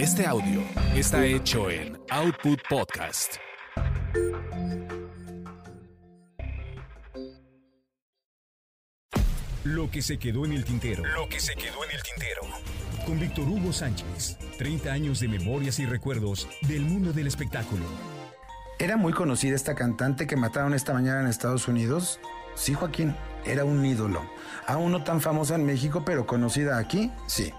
Este audio está hecho en Output Podcast. Lo que se quedó en el tintero. Lo que se quedó en el tintero. Con Víctor Hugo Sánchez. 30 años de memorias y recuerdos del mundo del espectáculo. ¿Era muy conocida esta cantante que mataron esta mañana en Estados Unidos? Sí, Joaquín, era un ídolo. Aún no tan famosa en México, pero conocida aquí, sí.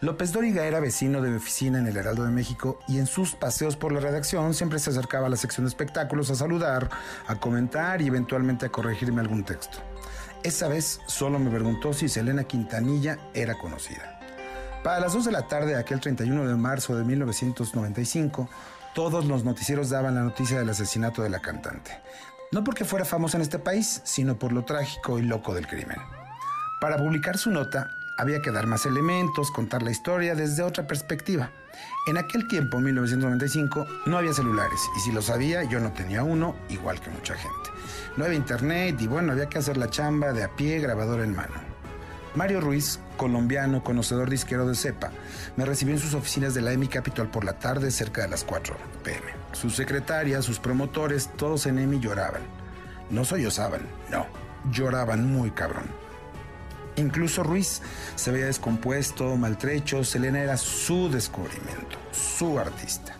López Dóriga era vecino de mi oficina en el Heraldo de México y en sus paseos por la redacción siempre se acercaba a la sección de espectáculos a saludar, a comentar y eventualmente a corregirme algún texto. Esa vez solo me preguntó si Selena Quintanilla era conocida. Para las 2 de la tarde de aquel 31 de marzo de 1995, todos los noticieros daban la noticia del asesinato de la cantante. No porque fuera famosa en este país, sino por lo trágico y loco del crimen. Para publicar su nota, había que dar más elementos, contar la historia desde otra perspectiva. En aquel tiempo, 1995, no había celulares y si lo sabía yo no tenía uno, igual que mucha gente. No había internet y bueno, había que hacer la chamba de a pie, grabador en mano. Mario Ruiz, colombiano, conocedor disquero de cepa, me recibió en sus oficinas de la EMI Capital por la tarde cerca de las 4 pm. Sus secretarias, sus promotores, todos en EMI lloraban. No sollozaban, no, lloraban muy cabrón. Incluso Ruiz se veía descompuesto, maltrecho. Selena era su descubrimiento, su artista.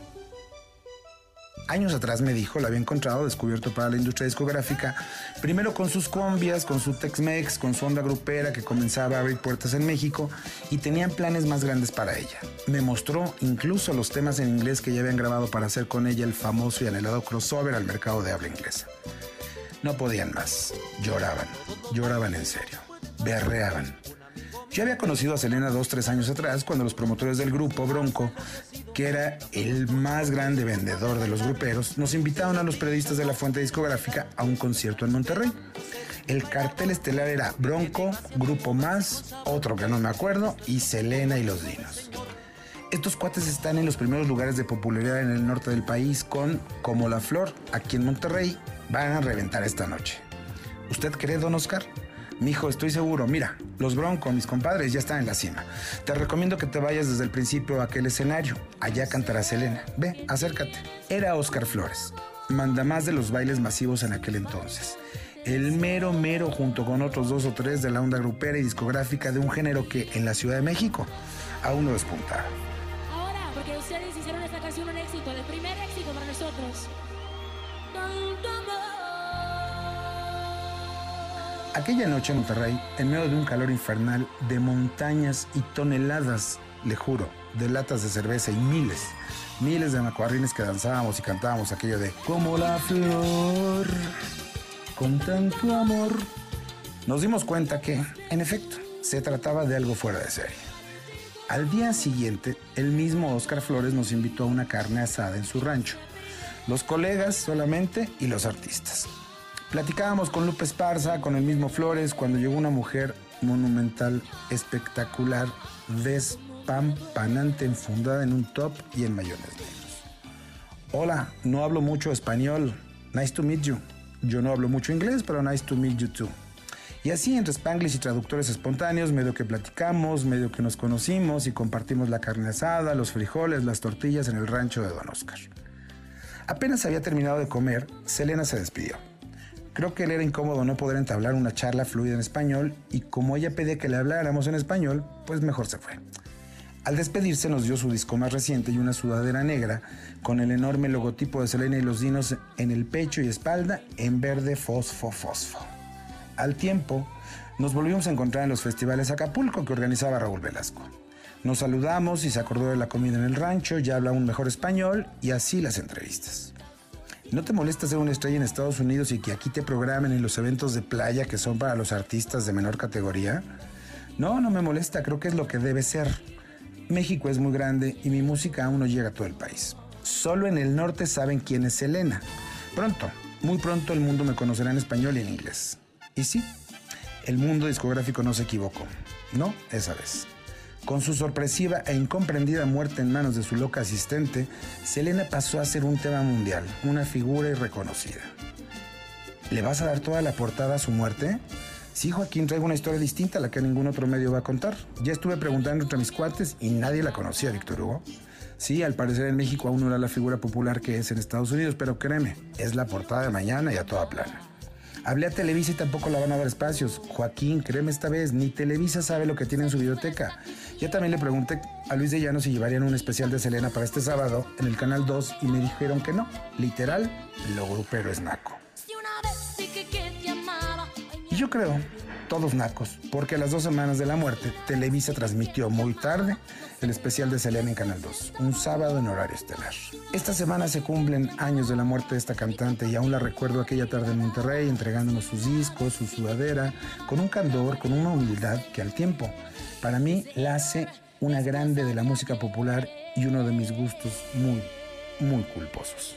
Años atrás me dijo, la había encontrado descubierto para la industria discográfica, primero con sus combias, con su Tex-Mex, con su onda grupera que comenzaba a abrir puertas en México y tenían planes más grandes para ella. Me mostró incluso los temas en inglés que ya habían grabado para hacer con ella el famoso y anhelado crossover al mercado de habla inglesa. No podían más, lloraban, lloraban en serio berreaban. Yo había conocido a Selena dos, tres años atrás cuando los promotores del grupo Bronco, que era el más grande vendedor de los gruperos, nos invitaron a los periodistas de la fuente discográfica a un concierto en Monterrey. El cartel estelar era Bronco, Grupo Más, otro que no me acuerdo, y Selena y los Dinos. Estos cuates están en los primeros lugares de popularidad en el norte del país con Como la Flor, aquí en Monterrey, van a reventar esta noche. ¿Usted cree, don Oscar? Mijo, estoy seguro. Mira, los Broncos, mis compadres, ya están en la cima. Te recomiendo que te vayas desde el principio a aquel escenario. Allá cantará Selena. Ve, acércate. Era Oscar Flores. Manda más de los bailes masivos en aquel entonces. El mero mero junto con otros dos o tres de la onda grupera y discográfica de un género que en la Ciudad de México aún no despuntaba. Ahora, porque ustedes hicieron esta canción un éxito, el primer éxito para nosotros. Aquella noche en Monterrey, en medio de un calor infernal, de montañas y toneladas, le juro, de latas de cerveza y miles, miles de macuarrines que danzábamos y cantábamos aquello de Como la flor, con tanto amor, nos dimos cuenta que, en efecto, se trataba de algo fuera de serie. Al día siguiente, el mismo Oscar Flores nos invitó a una carne asada en su rancho. Los colegas solamente y los artistas. Platicábamos con Lupe Esparza, con el mismo Flores, cuando llegó una mujer monumental, espectacular, despampanante, enfundada en un top y en mayones negros. Hola, no hablo mucho español. Nice to meet you. Yo no hablo mucho inglés, pero nice to meet you too. Y así entre Spanglish y traductores espontáneos, medio que platicamos, medio que nos conocimos y compartimos la carne asada, los frijoles, las tortillas en el rancho de Don Oscar. Apenas había terminado de comer, Selena se despidió. Creo que le era incómodo no poder entablar una charla fluida en español y como ella pedía que le habláramos en español, pues mejor se fue. Al despedirse nos dio su disco más reciente y una sudadera negra con el enorme logotipo de Selena y los Dinos en el pecho y espalda en verde fosfo fosfo. Al tiempo, nos volvimos a encontrar en los festivales Acapulco que organizaba Raúl Velasco. Nos saludamos y se acordó de la comida en el rancho, ya habla un mejor español y así las entrevistas. ¿No te molesta ser una estrella en Estados Unidos y que aquí te programen en los eventos de playa que son para los artistas de menor categoría? No, no me molesta, creo que es lo que debe ser. México es muy grande y mi música aún no llega a todo el país. Solo en el norte saben quién es Selena. Pronto, muy pronto el mundo me conocerá en español y en inglés. Y sí, el mundo discográfico no se equivocó. No, esa vez. Con su sorpresiva e incomprendida muerte en manos de su loca asistente, Selena pasó a ser un tema mundial, una figura irreconocida. ¿Le vas a dar toda la portada a su muerte? Sí, Joaquín, traigo una historia distinta a la que ningún otro medio va a contar. Ya estuve preguntando entre mis cuates y nadie la conocía, Víctor Hugo. Sí, al parecer en México aún no era la figura popular que es en Estados Unidos, pero créeme, es la portada de mañana y a toda plana. Hablé a Televisa y tampoco la van a dar espacios. Joaquín, créeme esta vez, ni Televisa sabe lo que tiene en su biblioteca. Ya también le pregunté a Luis de Llano si llevarían un especial de Selena para este sábado en el Canal 2 y me dijeron que no. Literal, lo grupero es naco. Y yo creo, todos nacos, porque a las dos semanas de la muerte, Televisa transmitió muy tarde el especial de Selena en Canal 2, un sábado en horario estelar. Esta semana se cumplen años de la muerte de esta cantante y aún la recuerdo aquella tarde en Monterrey entregándonos sus discos, su sudadera, con un candor, con una humildad que al tiempo, para mí, la hace una grande de la música popular y uno de mis gustos muy, muy culposos.